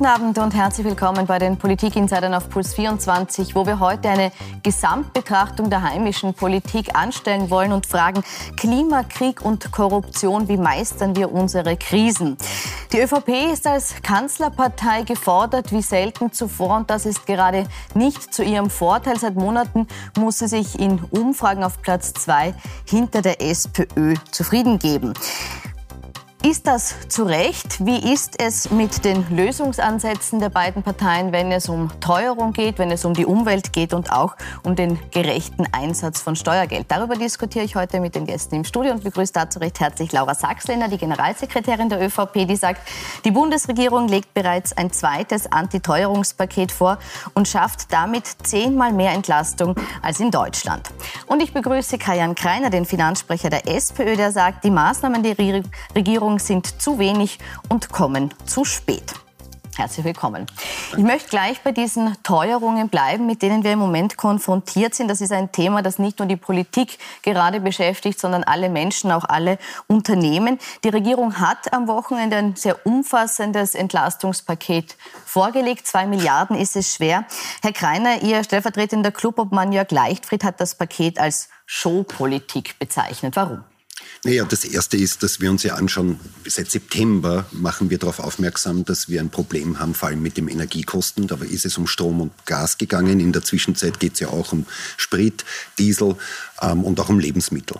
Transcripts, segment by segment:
Guten Abend und herzlich willkommen bei den Politikinsidern auf Puls 24, wo wir heute eine Gesamtbetrachtung der heimischen Politik anstellen wollen und fragen Klimakrieg und Korruption, wie meistern wir unsere Krisen? Die ÖVP ist als Kanzlerpartei gefordert wie selten zuvor und das ist gerade nicht zu ihrem Vorteil. Seit Monaten muss sie sich in Umfragen auf Platz zwei hinter der SPÖ zufrieden geben. Ist das zu Recht? Wie ist es mit den Lösungsansätzen der beiden Parteien, wenn es um Teuerung geht, wenn es um die Umwelt geht und auch um den gerechten Einsatz von Steuergeld? Darüber diskutiere ich heute mit den Gästen im Studio und begrüße dazu recht herzlich Laura Sachsländer, die Generalsekretärin der ÖVP, die sagt, die Bundesregierung legt bereits ein zweites Antiteuerungspaket vor und schafft damit zehnmal mehr Entlastung als in Deutschland. Und ich begrüße Kajan Kreiner, den Finanzsprecher der SPÖ, der sagt, die Maßnahmen der Regierung Regierung sind zu wenig und kommen zu spät. Herzlich willkommen. Ich möchte gleich bei diesen Teuerungen bleiben, mit denen wir im Moment konfrontiert sind. Das ist ein Thema, das nicht nur die Politik gerade beschäftigt, sondern alle Menschen, auch alle Unternehmen. Die Regierung hat am Wochenende ein sehr umfassendes Entlastungspaket vorgelegt. Zwei Milliarden ist es schwer. Herr Kreiner, Ihr stellvertretender Clubobmann Jörg Leichtfried hat das Paket als Showpolitik bezeichnet. Warum? Naja, das Erste ist, dass wir uns ja anschauen, seit September machen wir darauf aufmerksam, dass wir ein Problem haben, vor allem mit den Energiekosten. Dabei ist es um Strom und Gas gegangen. In der Zwischenzeit geht es ja auch um Sprit, Diesel ähm, und auch um Lebensmittel.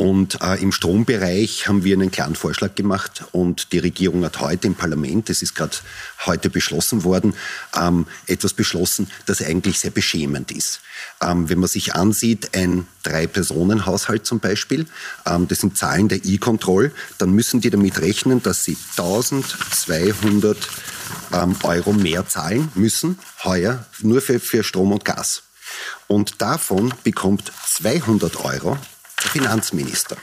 Und äh, im Strombereich haben wir einen klaren Vorschlag gemacht und die Regierung hat heute im Parlament, das ist gerade heute beschlossen worden, ähm, etwas beschlossen, das eigentlich sehr beschämend ist. Ähm, wenn man sich ansieht, ein Drei-Personen-Haushalt zum Beispiel, ähm, das sind Zahlen der E-Control, dann müssen die damit rechnen, dass sie 1200 ähm, Euro mehr zahlen müssen, heuer, nur für, für Strom und Gas. Und davon bekommt 200 Euro Finanzminister.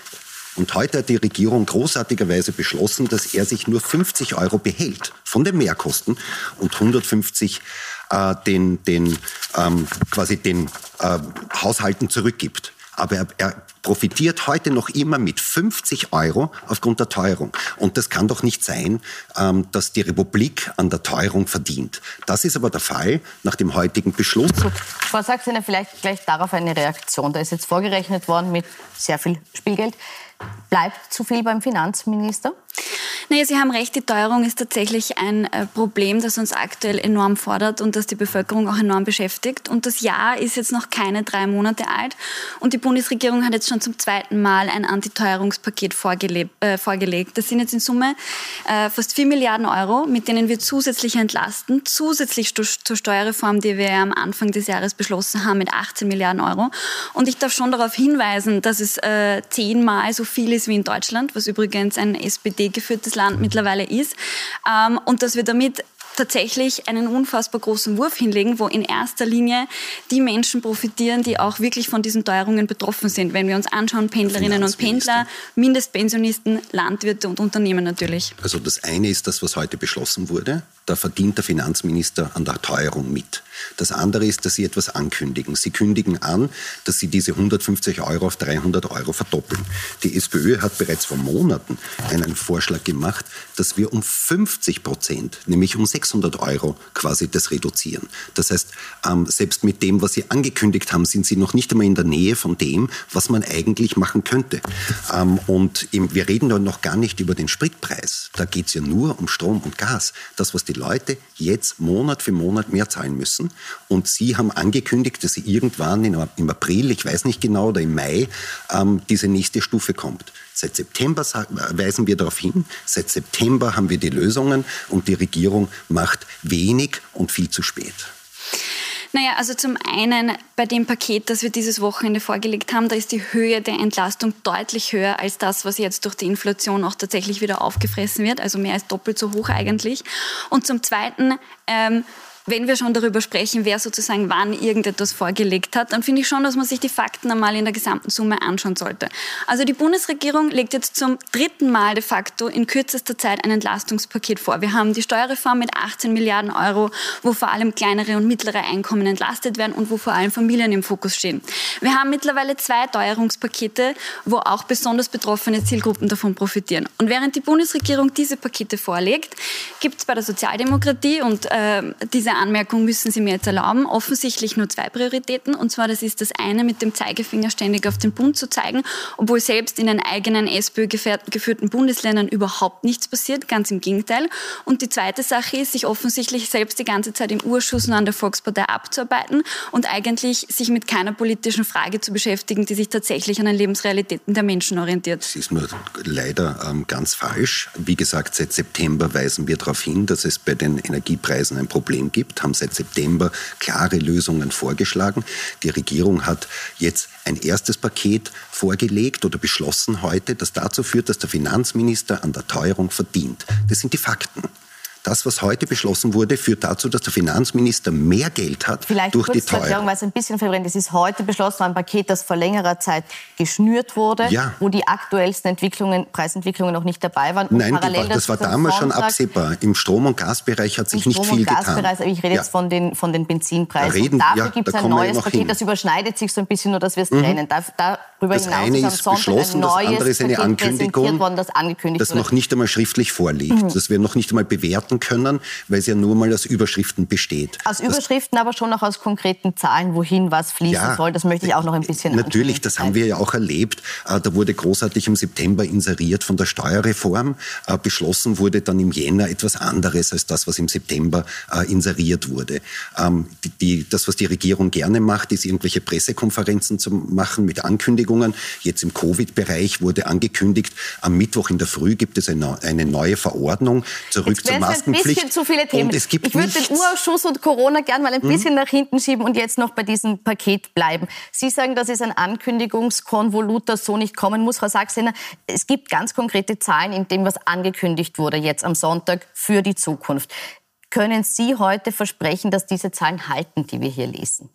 Und heute hat die Regierung großartigerweise beschlossen, dass er sich nur 50 Euro behält von den Mehrkosten und 150 äh, den, den, ähm, quasi den äh, Haushalten zurückgibt. Aber er, er profitiert heute noch immer mit 50 Euro aufgrund der Teuerung. Und das kann doch nicht sein, ähm, dass die Republik an der Teuerung verdient. Das ist aber der Fall nach dem heutigen Beschluss. Frau Sachsener, vielleicht gleich darauf eine Reaktion. Da ist jetzt vorgerechnet worden mit sehr viel Spielgeld. Bleibt zu viel beim Finanzminister? Naja, Sie haben recht, die Teuerung ist tatsächlich ein äh, Problem, das uns aktuell enorm fordert und das die Bevölkerung auch enorm beschäftigt. Und das Jahr ist jetzt noch keine drei Monate alt und die Bundesregierung hat jetzt schon zum zweiten Mal ein Antiteuerungspaket vorgele äh, vorgelegt. Das sind jetzt in Summe äh, fast vier Milliarden Euro, mit denen wir zusätzlich entlasten, zusätzlich zur Steuerreform, die wir am Anfang des Jahres beschlossen haben, mit 18 Milliarden Euro. Und ich darf schon darauf hinweisen, dass es äh, zehnmal so viel ist wie in Deutschland, was übrigens ein SPD-geführtes Land mittlerweile ist. Ähm, und dass wir damit tatsächlich einen unfassbar großen Wurf hinlegen, wo in erster Linie die Menschen profitieren, die auch wirklich von diesen Teuerungen betroffen sind. Wenn wir uns anschauen, Pendlerinnen und Pendler, Mindestpensionisten, Landwirte und Unternehmen natürlich. Also das eine ist das, was heute beschlossen wurde. Da verdient der Finanzminister an der Teuerung mit. Das andere ist, dass Sie etwas ankündigen. Sie kündigen an, dass Sie diese 150 Euro auf 300 Euro verdoppeln. Die SPÖ hat bereits vor Monaten einen Vorschlag gemacht, dass wir um 50 Prozent, nämlich um 600 Euro quasi das reduzieren. Das heißt, ähm, selbst mit dem, was Sie angekündigt haben, sind Sie noch nicht einmal in der Nähe von dem, was man eigentlich machen könnte. Ähm, und wir reden da noch gar nicht über den Spritpreis. Da geht es ja nur um Strom und Gas. Das, was die Leute jetzt Monat für Monat mehr zahlen müssen. Und Sie haben angekündigt, dass Sie irgendwann im April, ich weiß nicht genau, oder im Mai, ähm, diese nächste Stufe kommt. Seit September weisen wir darauf hin. Seit September haben wir die Lösungen und die Regierung macht wenig und viel zu spät. Naja, also zum einen bei dem Paket, das wir dieses Wochenende vorgelegt haben, da ist die Höhe der Entlastung deutlich höher als das, was jetzt durch die Inflation auch tatsächlich wieder aufgefressen wird, also mehr als doppelt so hoch eigentlich. Und zum Zweiten ähm, wenn wir schon darüber sprechen, wer sozusagen wann irgendetwas vorgelegt hat, dann finde ich schon, dass man sich die Fakten einmal in der gesamten Summe anschauen sollte. Also die Bundesregierung legt jetzt zum dritten Mal de facto in kürzester Zeit ein Entlastungspaket vor. Wir haben die Steuerreform mit 18 Milliarden Euro, wo vor allem kleinere und mittlere Einkommen entlastet werden und wo vor allem Familien im Fokus stehen. Wir haben mittlerweile zwei Teuerungspakete, wo auch besonders betroffene Zielgruppen davon profitieren. Und während die Bundesregierung diese Pakete vorlegt, gibt es bei der Sozialdemokratie und äh, diese Anmerkung müssen Sie mir jetzt erlauben, offensichtlich nur zwei Prioritäten. Und zwar, das ist das eine, mit dem Zeigefinger ständig auf den Bund zu zeigen, obwohl selbst in den eigenen SPÖ geführten Bundesländern überhaupt nichts passiert, ganz im Gegenteil. Und die zweite Sache ist, sich offensichtlich selbst die ganze Zeit im Urschuss nur an der Volkspartei abzuarbeiten und eigentlich sich mit keiner politischen Frage zu beschäftigen, die sich tatsächlich an den Lebensrealitäten der Menschen orientiert. Das ist nur leider ähm, ganz falsch. Wie gesagt, seit September weisen wir darauf hin, dass es bei den Energiepreisen ein Problem gibt gibt, haben seit September klare Lösungen vorgeschlagen. Die Regierung hat jetzt ein erstes Paket vorgelegt oder beschlossen heute, das dazu führt, dass der Finanzminister an der Teuerung verdient. Das sind die Fakten das, was heute beschlossen wurde, führt dazu, dass der Finanzminister mehr Geld hat Vielleicht durch die Teuerung. Erklärung, weil es ein bisschen verwirrend ist. Es ist heute beschlossen, ein Paket, das vor längerer Zeit geschnürt wurde, ja. wo die aktuellsten Entwicklungen, Preisentwicklungen noch nicht dabei waren. Und Nein, parallel das war damals schon absehbar. Im Strom- und Gasbereich hat sich nicht viel getan. Ich rede ja. jetzt von den, von den Benzinpreisen. Da reden, Dafür ja, gibt es ein neues Paket, hin. das überschneidet sich so ein bisschen, nur dass wir es mhm. trennen. Da, darüber das eine ist beschlossen, das andere ist eine Ankündigung, worden, das, das noch nicht einmal schriftlich vorliegt, mhm. das wir noch nicht einmal bewerten machen können, weil es ja nur mal aus Überschriften besteht. Aus Überschriften, das, aber schon auch aus konkreten Zahlen, wohin was fließen ja, soll. Das möchte ich auch noch ein bisschen Natürlich, das haben wir ja auch erlebt. Äh, da wurde großartig im September inseriert von der Steuerreform. Äh, beschlossen wurde dann im Jänner etwas anderes als das, was im September äh, inseriert wurde. Ähm, die, das, was die Regierung gerne macht, ist irgendwelche Pressekonferenzen zu machen mit Ankündigungen. Jetzt im Covid-Bereich wurde angekündigt, am Mittwoch in der Früh gibt es eine, eine neue Verordnung zurück zur Maskenpflicht. Ein bisschen zu viele Themen. ich würde den Urausschuss und Corona gern mal ein hm? bisschen nach hinten schieben und jetzt noch bei diesem Paket bleiben. Sie sagen, dass es ein Ankündigungskonvolut, das so nicht kommen muss. Frau Sachsener, es gibt ganz konkrete Zahlen in dem, was angekündigt wurde jetzt am Sonntag für die Zukunft. Können Sie heute versprechen, dass diese Zahlen halten, die wir hier lesen?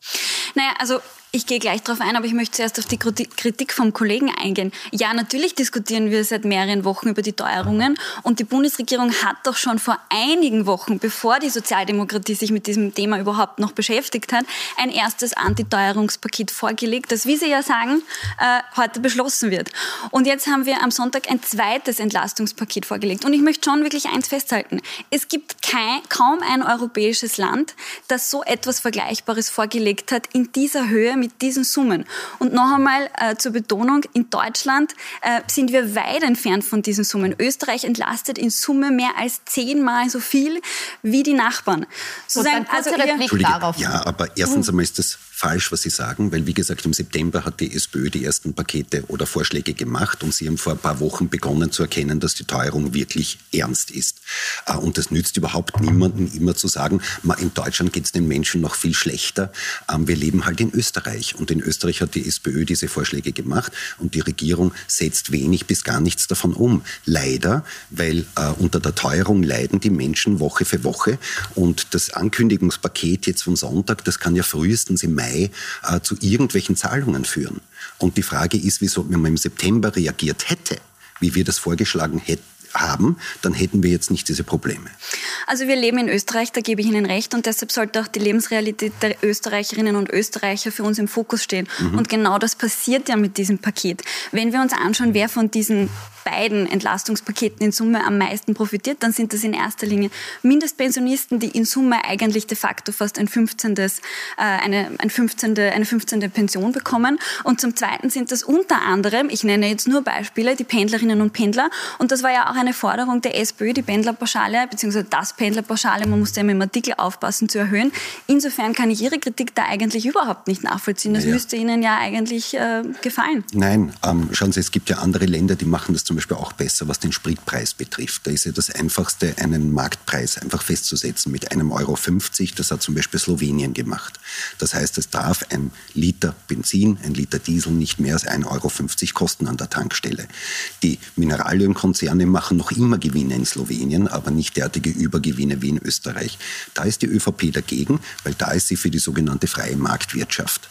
Naja, also ich gehe gleich darauf ein, aber ich möchte zuerst auf die Kritik vom Kollegen eingehen. Ja, natürlich diskutieren wir seit mehreren Wochen über die Teuerungen und die Bundesregierung hat doch schon vor einigen Wochen, bevor die Sozialdemokratie sich mit diesem Thema überhaupt noch beschäftigt hat, ein erstes Antiteuerungspaket vorgelegt, das, wie Sie ja sagen, äh, heute beschlossen wird. Und jetzt haben wir am Sonntag ein zweites Entlastungspaket vorgelegt. Und ich möchte schon wirklich eins festhalten. Es gibt kein, kaum ein europäisches Land, das so etwas Vergleichbares vorgelegt hat in dieser Höhe mit diesen Summen. Und noch einmal äh, zur Betonung, in Deutschland äh, sind wir weit entfernt von diesen Summen. Österreich entlastet in Summe mehr als zehnmal so viel wie die Nachbarn. Sozusagen, also darauf. Ja, aber erstens einmal ist das falsch, was Sie sagen, weil wie gesagt, im September hat die SPÖ die ersten Pakete oder Vorschläge gemacht und Sie haben vor ein paar Wochen begonnen zu erkennen, dass die Teuerung wirklich ernst ist. Äh, und das nützt überhaupt niemanden, immer zu sagen, in Deutschland geht es den Menschen noch viel schlechter. Ähm, wir leben halt in Österreich und in Österreich hat die SPÖ diese Vorschläge gemacht und die Regierung setzt wenig bis gar nichts davon um. Leider, weil äh, unter der Teuerung leiden die Menschen Woche für Woche und das Ankündigungspaket jetzt vom Sonntag, das kann ja frühestens im Mai Mai äh, zu irgendwelchen Zahlungen führen. Und die Frage ist, wieso man im September reagiert hätte, wie wir das vorgeschlagen hätten haben, dann hätten wir jetzt nicht diese Probleme. Also wir leben in Österreich, da gebe ich Ihnen recht, und deshalb sollte auch die Lebensrealität der Österreicherinnen und Österreicher für uns im Fokus stehen. Mhm. Und genau das passiert ja mit diesem Paket. Wenn wir uns anschauen, wer von diesen beiden Entlastungspaketen in Summe am meisten profitiert, dann sind das in erster Linie Mindestpensionisten, die in Summe eigentlich de facto fast ein 15. Äh, eine, ein 15. eine 15. Pension bekommen. Und zum Zweiten sind das unter anderem, ich nenne jetzt nur Beispiele, die Pendlerinnen und Pendler. Und das war ja auch eine Forderung der SPÖ, die Pendlerpauschale, beziehungsweise das Pendlerpauschale, man muss ja im Artikel aufpassen, zu erhöhen. Insofern kann ich Ihre Kritik da eigentlich überhaupt nicht nachvollziehen. Das ja. müsste Ihnen ja eigentlich äh, gefallen. Nein, ähm, schauen Sie, es gibt ja andere Länder, die machen das zum Beispiel auch besser, was den Spritpreis betrifft. Da ist ja das Einfachste, einen Marktpreis einfach festzusetzen mit einem Euro 50. Das hat zum Beispiel Slowenien gemacht. Das heißt, es darf ein Liter Benzin, ein Liter Diesel nicht mehr als 1,50 Euro kosten an der Tankstelle. Die Mineralölkonzerne machen noch immer Gewinne in Slowenien, aber nicht derartige Übergewinne wie in Österreich. Da ist die ÖVP dagegen, weil da ist sie für die sogenannte freie Marktwirtschaft.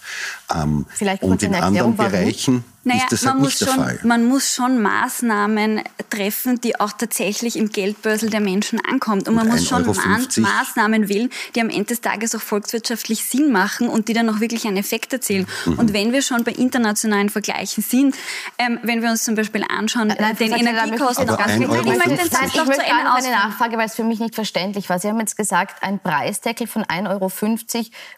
Ähm, Vielleicht und in anderen Bereichen naja, ist das halt nicht der schon, Fall. Man muss schon Maßnahmen treffen, die auch tatsächlich im Geldbörsel der Menschen ankommt. Und man und muss schon Maßnahmen wählen, die am Ende des Tages auch volkswirtschaftlich Sinn machen und die dann auch wirklich einen Effekt erzielen. Mhm. Und wenn wir schon bei internationalen Vergleichen sind, ähm, wenn wir uns zum Beispiel anschauen, Nein, den Energiekosten... Ich möchte, ich möchte, ich möchte, ich möchte eine Nachfrage, weil es für mich nicht verständlich war. Sie haben jetzt gesagt, ein Preisdeckel von 1,50 Euro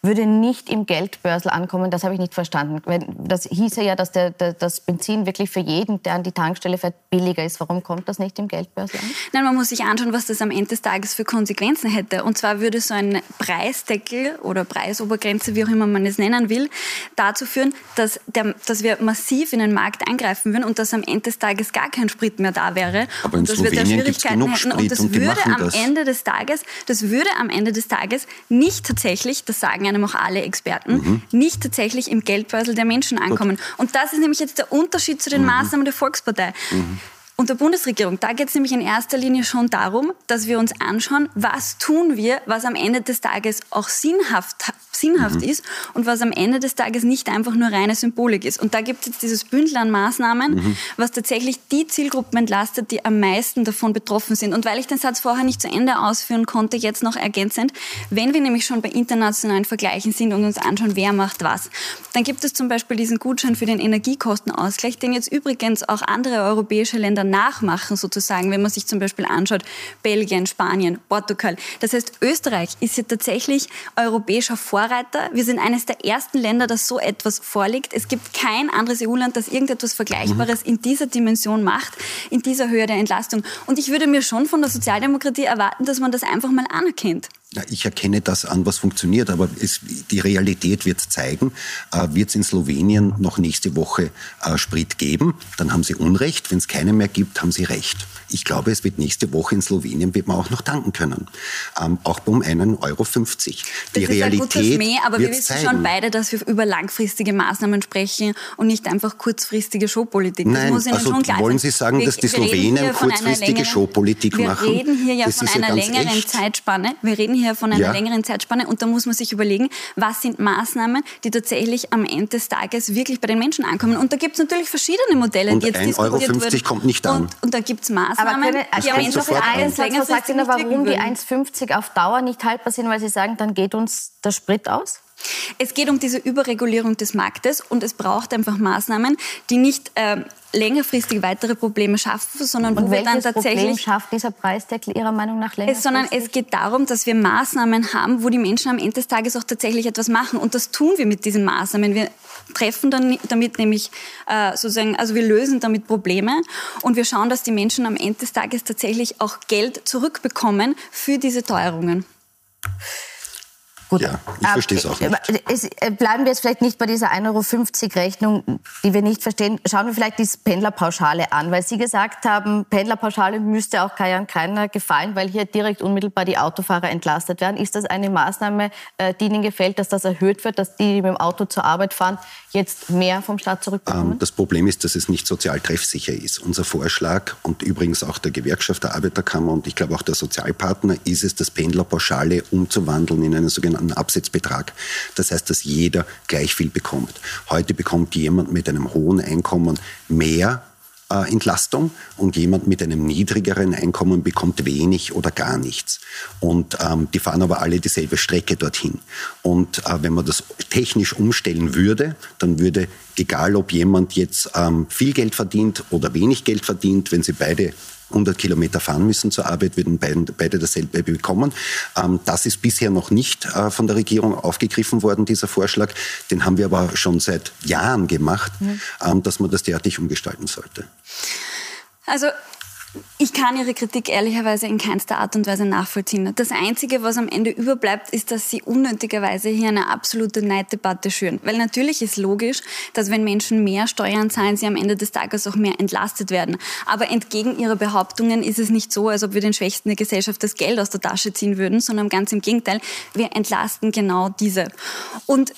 würde nicht im Geldbörsel ankommen. Das habe ich nicht verstanden. Das hieße ja, dass der, der das Benzin wirklich für jeden, der an die Tankstelle fährt, billiger ist. Warum kommt das nicht im Geldbörsel an? Nein, man muss sich anschauen, was das am Ende des Tages für Konsequenzen hätte. Und zwar würde so ein Preisdeckel oder Preisobergrenze, wie auch immer man es nennen will, dazu führen, dass, der, dass wir massiv in den Markt eingreifen würden und dass am Ende des Tages gar kein Sprit mehr da wäre. Aber in dass Slowenien wir da Schwierigkeiten hätten. Und das und würde am das. Ende des Tages, das würde am Ende des Tages nicht tatsächlich, das sagen einem auch alle Experten, mhm. nicht tatsächlich im Geldbörsel der Menschen ankommen. Gut. Und das ist nämlich jetzt der Unterschied zu den mhm. Maßnahmen der Volkspartei. Mhm. Und der Bundesregierung, da geht es nämlich in erster Linie schon darum, dass wir uns anschauen, was tun wir, was am Ende des Tages auch sinnhaft sinnhaft mhm. ist und was am Ende des Tages nicht einfach nur reine Symbolik ist. Und da gibt es jetzt dieses Bündel an Maßnahmen, mhm. was tatsächlich die Zielgruppen entlastet, die am meisten davon betroffen sind. Und weil ich den Satz vorher nicht zu Ende ausführen konnte, jetzt noch ergänzend, wenn wir nämlich schon bei internationalen Vergleichen sind und uns anschauen, wer macht was, dann gibt es zum Beispiel diesen Gutschein für den Energiekostenausgleich, den jetzt übrigens auch andere europäische Länder nachmachen, sozusagen, wenn man sich zum Beispiel anschaut, Belgien, Spanien, Portugal. Das heißt, Österreich ist ja tatsächlich europäischer Vorreiter. Wir sind eines der ersten Länder, das so etwas vorlegt. Es gibt kein anderes EU-Land, das irgendetwas Vergleichbares mhm. in dieser Dimension macht, in dieser Höhe der Entlastung. Und ich würde mir schon von der Sozialdemokratie erwarten, dass man das einfach mal anerkennt. Ich erkenne das an, was funktioniert, aber es, die Realität wird zeigen. Äh, wird es in Slowenien noch nächste Woche äh, Sprit geben, dann haben Sie Unrecht. Wenn es keine mehr gibt, haben Sie Recht. Ich glaube, es wird nächste Woche in Slowenien wird man auch noch tanken können, ähm, auch um einen Euro 50. Die das Realität ist ein Schmäh, aber wir wissen zeigen. schon beide, dass wir über langfristige Maßnahmen sprechen und nicht einfach kurzfristige Showpolitik. Das Nein, also schon klar wollen Sie sagen, wir, dass die Slowenen kurzfristige Showpolitik machen? Wir reden hier ja das von einer längeren echt. Zeitspanne. Wir reden hier von einer ja. längeren Zeitspanne und da muss man sich überlegen, was sind Maßnahmen, die tatsächlich am Ende des Tages wirklich bei den Menschen ankommen. Und da gibt es natürlich verschiedene Modelle, und die jetzt 1,50 diskutiert Euro kommt nicht an. Und, und da gibt es Maßnahmen, Aber können, die am Ende des Tages länger sagt Ihnen, warum die 1,50 auf Dauer nicht haltbar sind, weil Sie sagen, dann geht uns der Sprit aus? Es geht um diese Überregulierung des Marktes und es braucht einfach Maßnahmen, die nicht äh, längerfristig weitere Probleme schaffen, sondern und wo wir dann tatsächlich Problem schafft dieser Preisdeckel Ihrer Meinung nach länger? Sondern es geht darum, dass wir Maßnahmen haben, wo die Menschen am Ende des Tages auch tatsächlich etwas machen und das tun wir mit diesen Maßnahmen. Wir treffen dann damit nämlich äh, sozusagen, also wir lösen damit Probleme und wir schauen, dass die Menschen am Ende des Tages tatsächlich auch Geld zurückbekommen für diese Teuerungen. Gut. Ja, ich verstehe es auch nicht. Es, äh, bleiben wir jetzt vielleicht nicht bei dieser 1,50 Euro Rechnung, die wir nicht verstehen. Schauen wir vielleicht die Pendlerpauschale an, weil Sie gesagt haben, Pendlerpauschale müsste auch Kajan Kreiner gefallen, weil hier direkt unmittelbar die Autofahrer entlastet werden. Ist das eine Maßnahme, äh, die Ihnen gefällt, dass das erhöht wird, dass die, die mit dem Auto zur Arbeit fahren, jetzt mehr vom Staat zurückbekommen? Ähm, das Problem ist, dass es nicht sozial treffsicher ist. Unser Vorschlag und übrigens auch der Gewerkschaft der Arbeiterkammer und ich glaube auch der Sozialpartner ist es, das Pendlerpauschale umzuwandeln in einen Absetzbetrag. Das heißt, dass jeder gleich viel bekommt. Heute bekommt jemand mit einem hohen Einkommen mehr äh, Entlastung und jemand mit einem niedrigeren Einkommen bekommt wenig oder gar nichts. Und ähm, die fahren aber alle dieselbe Strecke dorthin. Und äh, wenn man das technisch umstellen würde, dann würde, egal ob jemand jetzt ähm, viel Geld verdient oder wenig Geld verdient, wenn sie beide 100 Kilometer fahren müssen zur Arbeit, würden beide, beide dasselbe bekommen. Ähm, das ist bisher noch nicht äh, von der Regierung aufgegriffen worden, dieser Vorschlag. Den haben wir aber schon seit Jahren gemacht, mhm. ähm, dass man das derartig umgestalten sollte. Also ich kann Ihre Kritik ehrlicherweise in keinster Art und Weise nachvollziehen. Das Einzige, was am Ende überbleibt, ist, dass Sie unnötigerweise hier eine absolute Neiddebatte schüren. Weil natürlich ist logisch, dass wenn Menschen mehr Steuern zahlen, sie am Ende des Tages auch mehr entlastet werden. Aber entgegen Ihrer Behauptungen ist es nicht so, als ob wir den Schwächsten der Gesellschaft das Geld aus der Tasche ziehen würden, sondern ganz im Gegenteil, wir entlasten genau diese. Und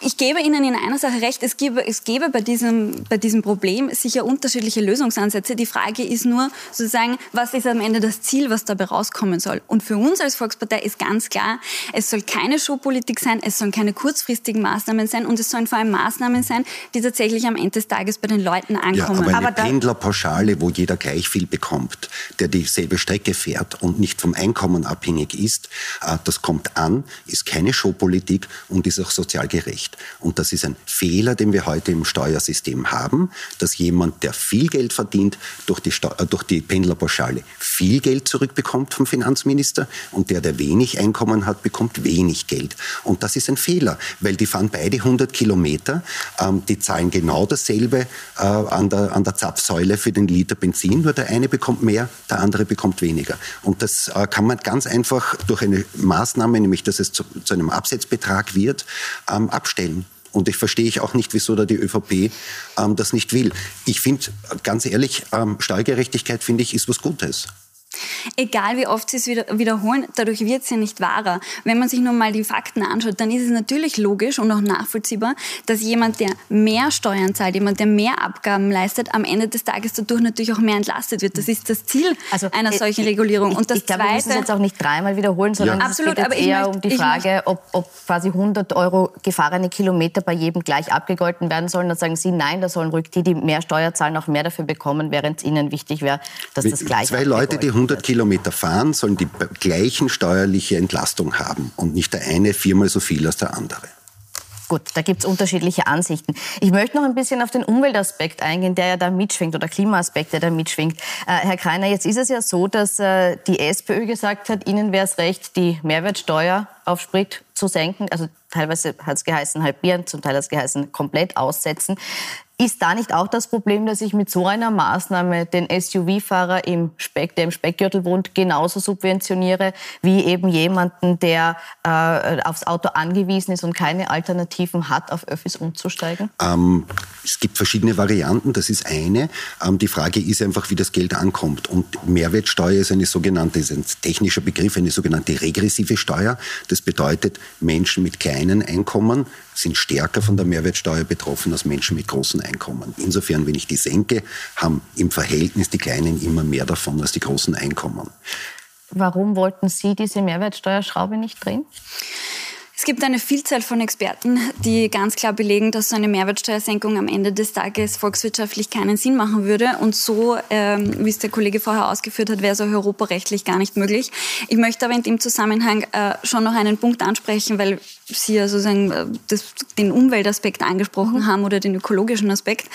ich gebe Ihnen in einer Sache recht, es gäbe, es gäbe bei, diesem, bei diesem Problem sicher unterschiedliche Lösungsansätze. Die Frage ist nur sozusagen, was ist am Ende das Ziel, was dabei rauskommen soll. Und für uns als Volkspartei ist ganz klar, es soll keine Showpolitik sein, es sollen keine kurzfristigen Maßnahmen sein und es sollen vor allem Maßnahmen sein, die tatsächlich am Ende des Tages bei den Leuten ankommen. Ja, aber eine aber Pendlerpauschale, wo jeder gleich viel bekommt, der dieselbe Strecke fährt und nicht vom Einkommen abhängig ist, äh, das kommt an, ist keine Showpolitik und ist auch sozial gerecht. Und das ist ein Fehler, den wir heute im Steuersystem haben, dass jemand, der viel Geld verdient, durch die, Steu äh, durch die Pendlerpauschale viel Geld zurückbekommt vom Finanzminister und der, der wenig Einkommen hat, bekommt wenig Geld. Und das ist ein Fehler, weil die fahren beide 100 Kilometer, ähm, die zahlen genau dasselbe äh, an, der, an der Zapfsäule für den Liter Benzin, nur der eine bekommt mehr, der andere bekommt weniger. Und das äh, kann man ganz einfach durch eine Maßnahme, nämlich dass es zu, zu einem Absetzbetrag wird, ähm, abstellen stellen. Und ich verstehe ich auch nicht, wieso da die ÖVP ähm, das nicht will. Ich finde, ganz ehrlich, ähm, Steuergerechtigkeit, finde ich, ist was Gutes. Egal wie oft sie es wieder, wiederholen, dadurch wird sie nicht wahrer. Wenn man sich nur mal die Fakten anschaut, dann ist es natürlich logisch und auch nachvollziehbar, dass jemand, der mehr Steuern zahlt, jemand, der mehr Abgaben leistet, am Ende des Tages dadurch natürlich auch mehr entlastet wird. Das ist das Ziel also, einer äh, solchen Regulierung. Ich, und das ich glaube, wir müssen es jetzt auch nicht dreimal wiederholen, sondern ja. Absolut, es geht jetzt eher möchte, um die Frage, ob, ob, quasi 100 Euro gefahrene Kilometer bei jedem gleich abgegolten werden sollen. Da sagen Sie, nein, da sollen ruhig die, die mehr Steuer zahlen, auch mehr dafür bekommen, während es Ihnen wichtig wäre, dass das gleich Zwei Leute, die 100 Kilometer fahren, sollen die gleichen steuerliche Entlastung haben und nicht der eine viermal so viel als der andere. Gut, da gibt es unterschiedliche Ansichten. Ich möchte noch ein bisschen auf den Umweltaspekt eingehen, der ja da mitschwingt, oder Klimaaspekt, der da mitschwingt. Äh, Herr Kreiner, jetzt ist es ja so, dass äh, die SPÖ gesagt hat, Ihnen wäre es recht, die Mehrwertsteuer auf Sprit zu senken. Also teilweise hat es geheißen halbieren, zum Teil hat es geheißen komplett aussetzen. Ist da nicht auch das Problem, dass ich mit so einer Maßnahme den SUV-Fahrer im Speck, der im Speckgürtel wohnt, genauso subventioniere wie eben jemanden, der äh, aufs Auto angewiesen ist und keine Alternativen hat, auf Öffis umzusteigen? Ähm, es gibt verschiedene Varianten. Das ist eine. Ähm, die Frage ist einfach, wie das Geld ankommt. Und Mehrwertsteuer ist eine sogenannte, ist ein technischer Begriff, eine sogenannte regressive Steuer. Das bedeutet, Menschen mit kleinen Einkommen sind stärker von der Mehrwertsteuer betroffen als Menschen mit großen Einkommen. Insofern, wenn ich die senke, haben im Verhältnis die Kleinen immer mehr davon als die großen Einkommen. Warum wollten Sie diese Mehrwertsteuerschraube nicht drehen? Es gibt eine Vielzahl von Experten, die ganz klar belegen, dass so eine Mehrwertsteuersenkung am Ende des Tages volkswirtschaftlich keinen Sinn machen würde. Und so, ähm, wie es der Kollege vorher ausgeführt hat, wäre es auch europarechtlich gar nicht möglich. Ich möchte aber in dem Zusammenhang äh, schon noch einen Punkt ansprechen, weil Sie ja sozusagen äh, das, den Umweltaspekt angesprochen haben oder den ökologischen Aspekt.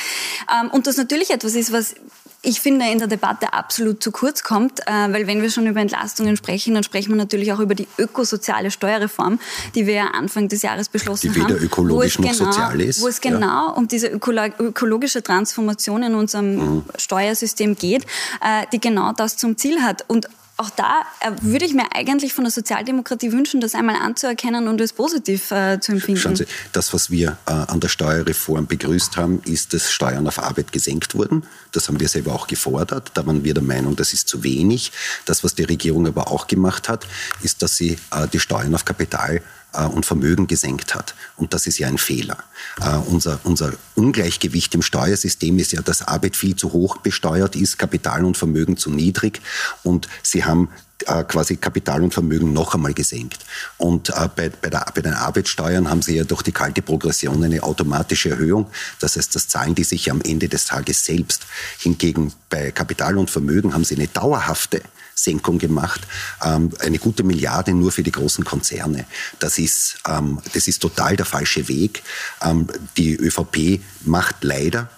Ähm, und das natürlich etwas ist, was ich finde, in der Debatte absolut zu kurz kommt, äh, weil wenn wir schon über Entlastungen sprechen, dann sprechen wir natürlich auch über die ökosoziale Steuerreform, die wir ja Anfang des Jahres beschlossen die haben. Die weder ökologisch noch genau, sozial ist. Wo es genau ja. um diese ökologische Transformation in unserem mhm. Steuersystem geht, äh, die genau das zum Ziel hat. Und auch da äh, würde ich mir eigentlich von der Sozialdemokratie wünschen, das einmal anzuerkennen und es positiv äh, zu empfinden. Schauen Sie, das, was wir äh, an der Steuerreform begrüßt haben, ist, dass Steuern auf Arbeit gesenkt wurden. Das haben wir selber auch gefordert. Da waren wir der Meinung, das ist zu wenig. Das, was die Regierung aber auch gemacht hat, ist, dass sie äh, die Steuern auf Kapital äh, und Vermögen gesenkt hat. Und das ist ja ein Fehler. Äh, unser, unser Ungleichgewicht im Steuersystem ist ja, dass Arbeit viel zu hoch besteuert ist, Kapital und Vermögen zu niedrig. Und sie haben äh, quasi Kapital und Vermögen noch einmal gesenkt. Und äh, bei, bei, der, bei den Arbeitssteuern haben sie ja durch die kalte Progression eine automatische Erhöhung. Das heißt, das zahlen die sich am Ende des Tages selbst. Hingegen bei Kapital und Vermögen haben sie eine dauerhafte Senkung gemacht. Ähm, eine gute Milliarde nur für die großen Konzerne. Das ist, ähm, das ist total der falsche Weg. Ähm, die ÖVP macht leider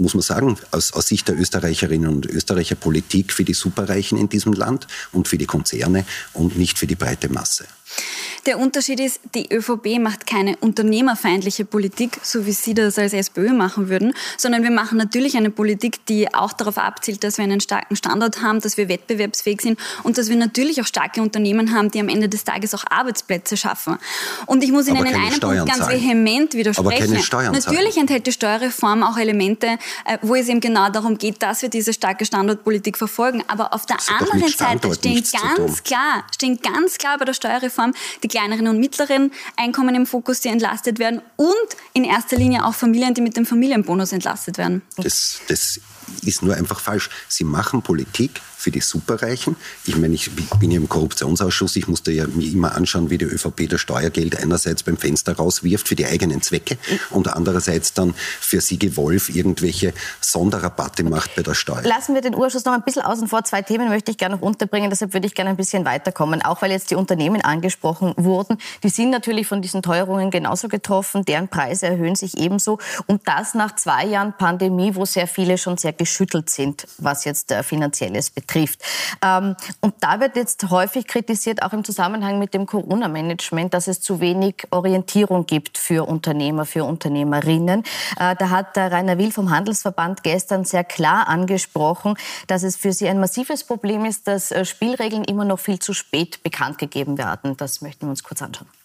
muss man sagen, aus, aus, Sicht der Österreicherinnen und Österreicher Politik für die Superreichen in diesem Land und für die Konzerne und nicht für die breite Masse. Der Unterschied ist, die ÖVP macht keine unternehmerfeindliche Politik, so wie Sie das als SPÖ machen würden, sondern wir machen natürlich eine Politik, die auch darauf abzielt, dass wir einen starken Standort haben, dass wir wettbewerbsfähig sind und dass wir natürlich auch starke Unternehmen haben, die am Ende des Tages auch Arbeitsplätze schaffen. Und ich muss Ihnen in einem Steuern Punkt ganz zahlen. vehement widersprechen. natürlich enthält die Steuerreform auch Elemente, äh, wo es eben genau darum geht, dass wir diese starke Standortpolitik verfolgen. Aber auf der anderen Seite stehen ganz klar, stehen ganz klar bei der Steuerreform die kleineren und mittleren Einkommen im Fokus, die entlastet werden und in erster Linie auch Familien, die mit dem Familienbonus entlastet werden. Das, das ist nur einfach falsch. Sie machen Politik für die Superreichen. Ich meine, ich bin ja im Korruptionsausschuss, ich musste ja mir immer anschauen, wie die ÖVP das Steuergeld einerseits beim Fenster rauswirft für die eigenen Zwecke und andererseits dann für Siege Wolf irgendwelche Sonderrabatte macht bei der Steuer. Lassen wir den Urschuss noch ein bisschen außen vor. Zwei Themen möchte ich gerne noch unterbringen, deshalb würde ich gerne ein bisschen weiterkommen. Auch weil jetzt die Unternehmen angesprochen wurden. Die sind natürlich von diesen Teuerungen genauso getroffen, deren Preise erhöhen sich ebenso. Und das nach zwei Jahren Pandemie, wo sehr viele schon sehr geschüttelt sind, was jetzt äh, finanzielles betrifft betrifft. Ähm, und da wird jetzt häufig kritisiert, auch im Zusammenhang mit dem Corona-Management, dass es zu wenig Orientierung gibt für Unternehmer, für Unternehmerinnen. Äh, da hat Rainer Will vom Handelsverband gestern sehr klar angesprochen, dass es für sie ein massives Problem ist, dass äh, Spielregeln immer noch viel zu spät bekannt gegeben werden. Das möchten wir uns kurz anschauen.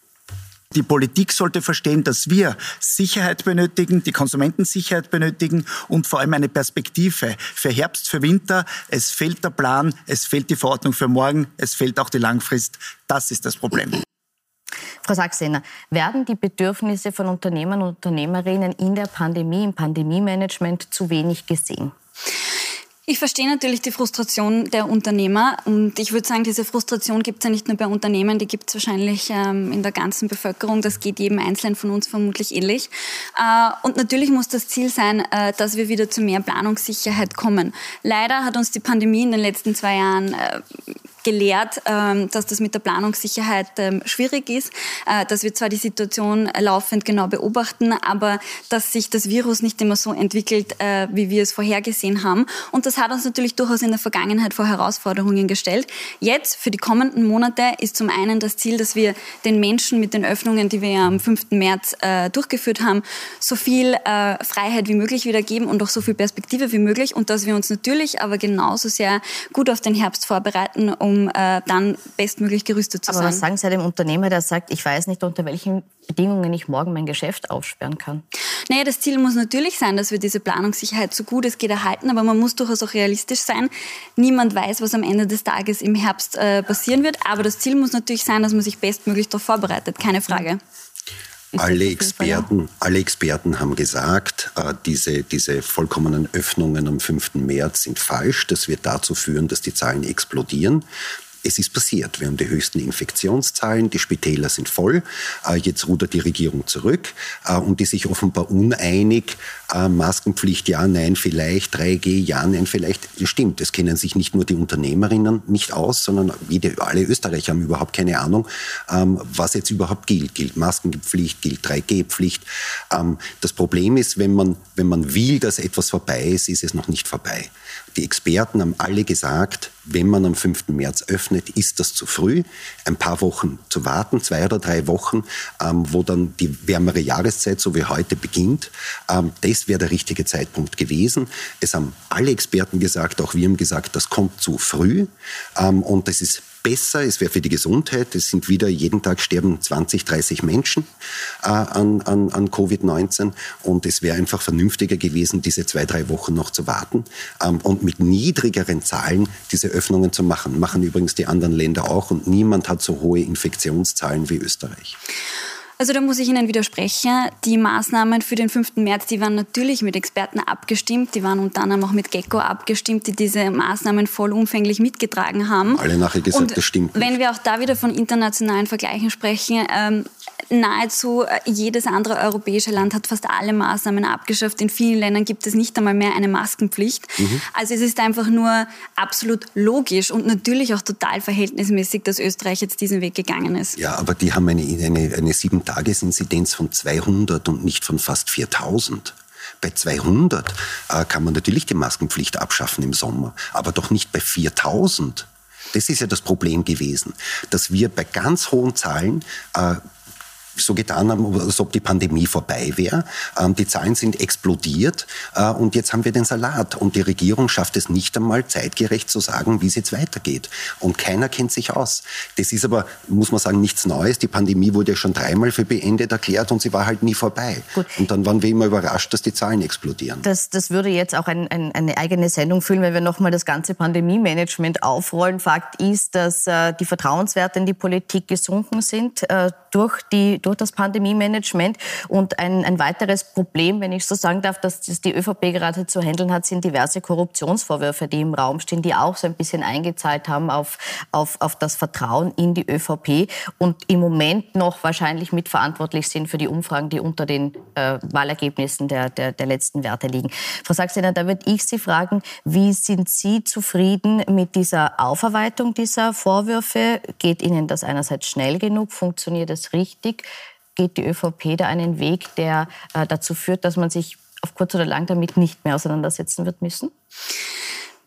Die Politik sollte verstehen, dass wir Sicherheit benötigen, die Konsumenten Sicherheit benötigen und vor allem eine Perspektive für Herbst, für Winter. Es fehlt der Plan, es fehlt die Verordnung für morgen, es fehlt auch die Langfrist. Das ist das Problem. Frau Sachsener, werden die Bedürfnisse von Unternehmern und Unternehmerinnen in der Pandemie, im Pandemie-Management zu wenig gesehen? Ich verstehe natürlich die Frustration der Unternehmer und ich würde sagen, diese Frustration gibt es ja nicht nur bei Unternehmen, die gibt es wahrscheinlich ähm, in der ganzen Bevölkerung. Das geht jedem Einzelnen von uns vermutlich ähnlich. Äh, und natürlich muss das Ziel sein, äh, dass wir wieder zu mehr Planungssicherheit kommen. Leider hat uns die Pandemie in den letzten zwei Jahren äh, gelehrt, ähm, dass das mit der Planungssicherheit ähm, schwierig ist, äh, dass wir zwar die Situation laufend genau beobachten, aber dass sich das Virus nicht immer so entwickelt, äh, wie wir es vorhergesehen haben. Und das hat uns natürlich durchaus in der Vergangenheit vor Herausforderungen gestellt. Jetzt, für die kommenden Monate, ist zum einen das Ziel, dass wir den Menschen mit den Öffnungen, die wir am 5. März äh, durchgeführt haben, so viel Freiheit wie möglich wieder geben und auch so viel Perspektive wie möglich und dass wir uns natürlich aber genauso sehr gut auf den Herbst vorbereiten, um um äh, dann bestmöglich gerüstet zu Aber sein. was sagen Sie dem Unternehmer, der sagt, ich weiß nicht, unter welchen Bedingungen ich morgen mein Geschäft aufsperren kann? Naja, das Ziel muss natürlich sein, dass wir diese Planungssicherheit so gut es geht erhalten, aber man muss durchaus auch realistisch sein. Niemand weiß, was am Ende des Tages im Herbst äh, passieren wird, aber das Ziel muss natürlich sein, dass man sich bestmöglich darauf vorbereitet, keine Frage. Alle Experten, alle Experten haben gesagt, äh, diese, diese vollkommenen Öffnungen am 5. März sind falsch. Das wird dazu führen, dass die Zahlen explodieren. Es ist passiert. Wir haben die höchsten Infektionszahlen, die Spitäler sind voll. Äh, jetzt rudert die Regierung zurück äh, und ist sich offenbar uneinig. Äh, Maskenpflicht, ja, nein, vielleicht. 3G, ja, nein, vielleicht. Stimmt, es kennen sich nicht nur die Unternehmerinnen nicht aus, sondern jede, alle Österreicher haben überhaupt keine Ahnung, ähm, was jetzt überhaupt gilt. Gilt Maskenpflicht, gilt 3G-Pflicht. Ähm, das Problem ist, wenn man, wenn man will, dass etwas vorbei ist, ist es noch nicht vorbei. Die Experten haben alle gesagt, wenn man am 5. März öffnet, ist das zu früh. Ein paar Wochen zu warten, zwei oder drei Wochen, ähm, wo dann die wärmere Jahreszeit, so wie heute, beginnt. Ähm, das wäre der richtige Zeitpunkt gewesen. Es haben alle Experten gesagt, auch wir haben gesagt, das kommt zu früh. Ähm, und das ist besser, es wäre für die Gesundheit. Es sind wieder, jeden Tag sterben 20, 30 Menschen äh, an, an, an Covid-19 und es wäre einfach vernünftiger gewesen, diese zwei, drei Wochen noch zu warten ähm, und mit niedrigeren Zahlen diese Öffnungen zu machen. Machen übrigens die anderen Länder auch und niemand hat so hohe Infektionszahlen wie Österreich. Also da muss ich Ihnen widersprechen. Die Maßnahmen für den 5. März, die waren natürlich mit Experten abgestimmt. Die waren unter anderem auch mit GECKO abgestimmt, die diese Maßnahmen vollumfänglich mitgetragen haben. Alle nachher gesagt, Und das stimmt. Wenn wir auch da wieder von internationalen Vergleichen sprechen, ähm, nahezu äh, jedes andere europäische Land hat fast alle Maßnahmen abgeschafft. In vielen Ländern gibt es nicht einmal mehr eine Maskenpflicht. Mhm. Also es ist einfach nur absolut logisch und natürlich auch total verhältnismäßig, dass Österreich jetzt diesen Weg gegangen ist. Ja, aber die haben eine, eine, eine sieben Tagesinzidenz von 200 und nicht von fast 4000. Bei 200 äh, kann man natürlich die Maskenpflicht abschaffen im Sommer, aber doch nicht bei 4000. Das ist ja das Problem gewesen, dass wir bei ganz hohen Zahlen äh, so getan haben, als ob die Pandemie vorbei wäre. Ähm, die Zahlen sind explodiert äh, und jetzt haben wir den Salat. Und die Regierung schafft es nicht einmal zeitgerecht zu sagen, wie es jetzt weitergeht. Und keiner kennt sich aus. Das ist aber, muss man sagen, nichts Neues. Die Pandemie wurde ja schon dreimal für beendet erklärt und sie war halt nie vorbei. Gut. Und dann waren wir immer überrascht, dass die Zahlen explodieren. Das, das würde jetzt auch ein, ein, eine eigene Sendung füllen, wenn wir nochmal das ganze Pandemie-Management aufrollen. Fakt ist, dass äh, die Vertrauenswerte in die Politik gesunken sind äh, durch die durch das Pandemie-Management. Und ein, ein weiteres Problem, wenn ich so sagen darf, dass das die ÖVP gerade zu handeln hat, sind diverse Korruptionsvorwürfe, die im Raum stehen, die auch so ein bisschen eingezahlt haben auf, auf, auf das Vertrauen in die ÖVP und im Moment noch wahrscheinlich mitverantwortlich sind für die Umfragen, die unter den äh, Wahlergebnissen der, der, der letzten Werte liegen. Frau Sachsener, da würde ich Sie fragen, wie sind Sie zufrieden mit dieser Aufarbeitung dieser Vorwürfe? Geht Ihnen das einerseits schnell genug? Funktioniert es richtig? Geht die ÖVP da einen Weg, der äh, dazu führt, dass man sich auf kurz oder lang damit nicht mehr auseinandersetzen wird müssen?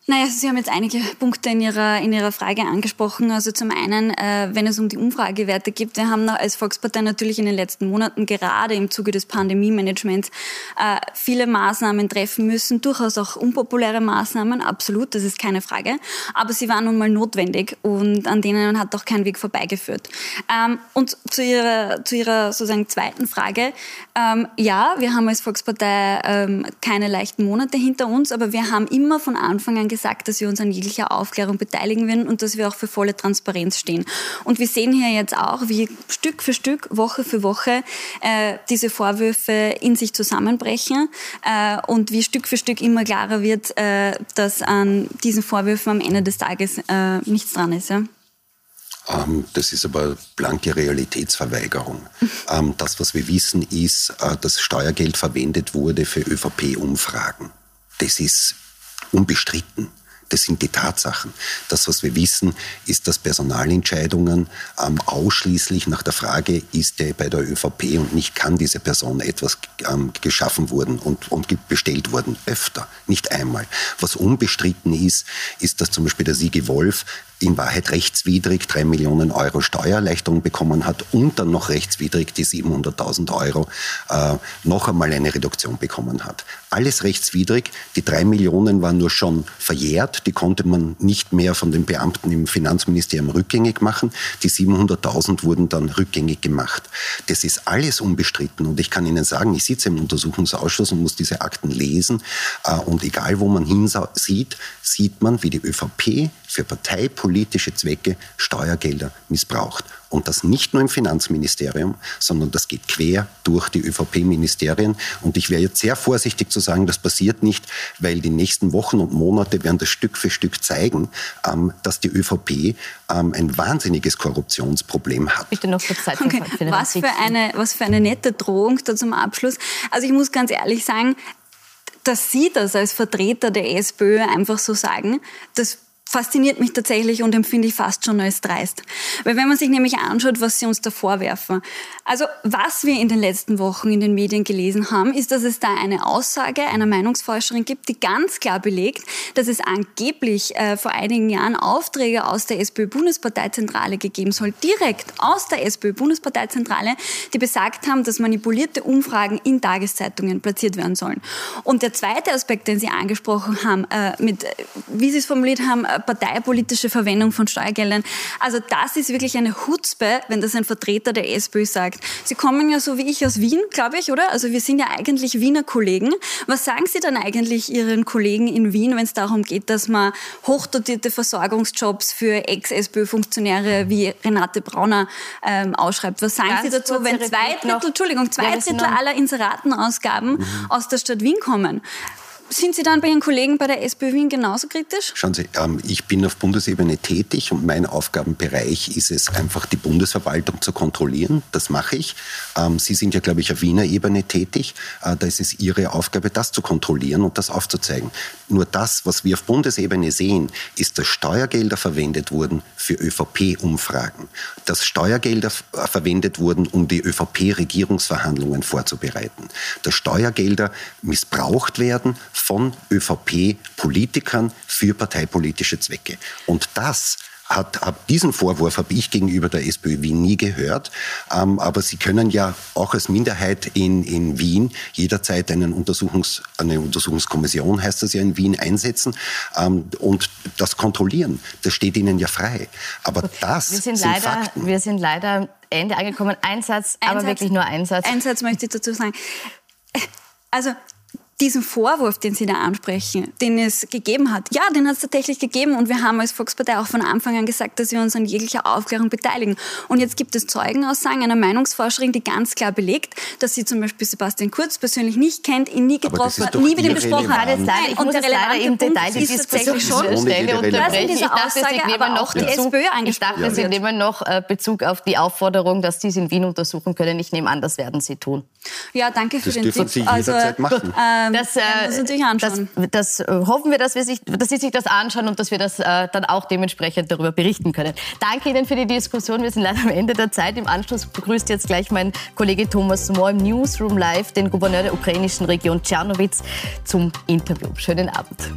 Naja, Sie haben jetzt einige Punkte in Ihrer, in Ihrer Frage angesprochen. Also zum einen, äh, wenn es um die Umfragewerte geht, wir haben als Volkspartei natürlich in den letzten Monaten gerade im Zuge des Pandemie-Managements äh, viele Maßnahmen treffen müssen, durchaus auch unpopuläre Maßnahmen, absolut, das ist keine Frage. Aber sie waren nun mal notwendig und an denen hat auch kein Weg vorbeigeführt. Ähm, und zu Ihrer, zu Ihrer sozusagen zweiten Frage, ähm, ja, wir haben als Volkspartei ähm, keine leichten Monate hinter uns, aber wir haben immer von Anfang an gesagt, gesagt, dass wir uns an jeglicher Aufklärung beteiligen werden und dass wir auch für volle Transparenz stehen. Und wir sehen hier jetzt auch, wie Stück für Stück, Woche für Woche äh, diese Vorwürfe in sich zusammenbrechen äh, und wie Stück für Stück immer klarer wird, äh, dass an diesen Vorwürfen am Ende des Tages äh, nichts dran ist. Ja? Ähm, das ist aber blanke Realitätsverweigerung. Ähm, das, was wir wissen, ist, äh, dass Steuergeld verwendet wurde für ÖVP-Umfragen. Das ist unbestritten. Das sind die Tatsachen. Das, was wir wissen, ist, dass Personalentscheidungen ähm, ausschließlich nach der Frage, ist der bei der ÖVP und nicht kann diese Person etwas ähm, geschaffen wurden und, und bestellt wurden, öfter, nicht einmal. Was unbestritten ist, ist, dass zum Beispiel der Siege Wolf in Wahrheit rechtswidrig drei Millionen Euro Steuererleichterung bekommen hat und dann noch rechtswidrig die 700.000 Euro äh, noch einmal eine Reduktion bekommen hat. Alles rechtswidrig. Die drei Millionen waren nur schon verjährt. Die konnte man nicht mehr von den Beamten im Finanzministerium rückgängig machen. Die 700.000 wurden dann rückgängig gemacht. Das ist alles unbestritten. Und ich kann Ihnen sagen, ich sitze im Untersuchungsausschuss und muss diese Akten lesen. Äh, und egal, wo man hinsieht, sieht man, wie die ÖVP für parteipolitische Zwecke Steuergelder missbraucht. Und das nicht nur im Finanzministerium, sondern das geht quer durch die ÖVP-Ministerien. Und ich wäre jetzt sehr vorsichtig zu sagen, das passiert nicht, weil die nächsten Wochen und Monate werden das Stück für Stück zeigen, ähm, dass die ÖVP ähm, ein wahnsinniges Korruptionsproblem hat. Bitte noch kurz Zeit. Okay. Was, für eine, was für eine nette Drohung da zum Abschluss. Also ich muss ganz ehrlich sagen, dass Sie das als Vertreter der SPÖ einfach so sagen, das fasziniert mich tatsächlich und empfinde ich fast schon als dreist. Weil wenn man sich nämlich anschaut, was sie uns da vorwerfen. Also was wir in den letzten Wochen in den Medien gelesen haben, ist, dass es da eine Aussage einer Meinungsforscherin gibt, die ganz klar belegt, dass es angeblich äh, vor einigen Jahren Aufträge aus der SPÖ-Bundesparteizentrale gegeben soll, direkt aus der SPÖ-Bundesparteizentrale, die besagt haben, dass manipulierte Umfragen in Tageszeitungen platziert werden sollen. Und der zweite Aspekt, den Sie angesprochen haben, äh, mit, wie Sie es formuliert haben, äh, parteipolitische Verwendung von Steuergeldern. Also das ist wirklich eine Hutzpe, wenn das ein Vertreter der SPÖ sagt. Sie kommen ja so wie ich aus Wien, glaube ich, oder? Also wir sind ja eigentlich Wiener Kollegen. Was sagen Sie dann eigentlich Ihren Kollegen in Wien, wenn es darum geht, dass man hochdotierte Versorgungsjobs für Ex-SPÖ-Funktionäre wie Renate Brauner ähm, ausschreibt? Was sagen Ganz Sie dazu, wenn zwei Drittel, Entschuldigung, zwei Drittel aller Inseratenausgaben mhm. aus der Stadt Wien kommen? Sind Sie dann bei Ihren Kollegen bei der SPÖ Wien genauso kritisch? Schauen Sie, ähm, ich bin auf Bundesebene tätig und mein Aufgabenbereich ist es einfach, die Bundesverwaltung zu kontrollieren. Das mache ich. Ähm, Sie sind ja, glaube ich, auf Wiener Ebene tätig. Äh, da ist es Ihre Aufgabe, das zu kontrollieren und das aufzuzeigen. Nur das, was wir auf Bundesebene sehen, ist, dass Steuergelder verwendet wurden für ÖVP-Umfragen. Dass Steuergelder äh, verwendet wurden, um die ÖVP-Regierungsverhandlungen vorzubereiten. Dass Steuergelder missbraucht werden von ÖVP-Politikern für parteipolitische Zwecke. Und das hat, hat diesen Vorwurf habe ich gegenüber der SPÖ Wien nie gehört. Ähm, aber Sie können ja auch als Minderheit in, in Wien jederzeit einen Untersuchungs, eine Untersuchungskommission, heißt das ja in Wien, einsetzen ähm, und das kontrollieren. Das steht Ihnen ja frei. Aber das wir sind, sind leider, Fakten. Wir sind leider Ende angekommen. Ein Satz, ein aber Satz, wirklich nur ein Satz. Ein Satz möchte ich dazu sagen. Also diesen Vorwurf, den Sie da ansprechen, den es gegeben hat, ja, den hat es tatsächlich gegeben und wir haben als Volkspartei auch von Anfang an gesagt, dass wir uns an jeglicher Aufklärung beteiligen. Und jetzt gibt es Zeugenaussagen einer Meinungsforscherin, die ganz klar belegt, dass sie zum Beispiel Sebastian Kurz persönlich nicht kennt, ihn nie getroffen hat, nie mit ihm gesprochen hat. Ich und muss der leider im Detail die Diskussion schon Stelle unterbrechen. Ich dachte, Sie nehmen noch Ich dachte, Sie nehmen noch äh, Bezug auf die Aufforderung, dass Sie es in Wien untersuchen können. Ich nehme an, das werden Sie tun. Ja, danke für das den Tipp. Sie also, machen. Ähm, das, äh, das, das, das, hoffen wir, dass, wir sich, dass Sie sich das anschauen und dass wir das äh, dann auch dementsprechend darüber berichten können. Danke Ihnen für die Diskussion. Wir sind leider am Ende der Zeit. Im Anschluss begrüßt jetzt gleich mein Kollege Thomas Mohr im Newsroom Live den Gouverneur der ukrainischen Region Tschernowitz zum Interview. Schönen Abend.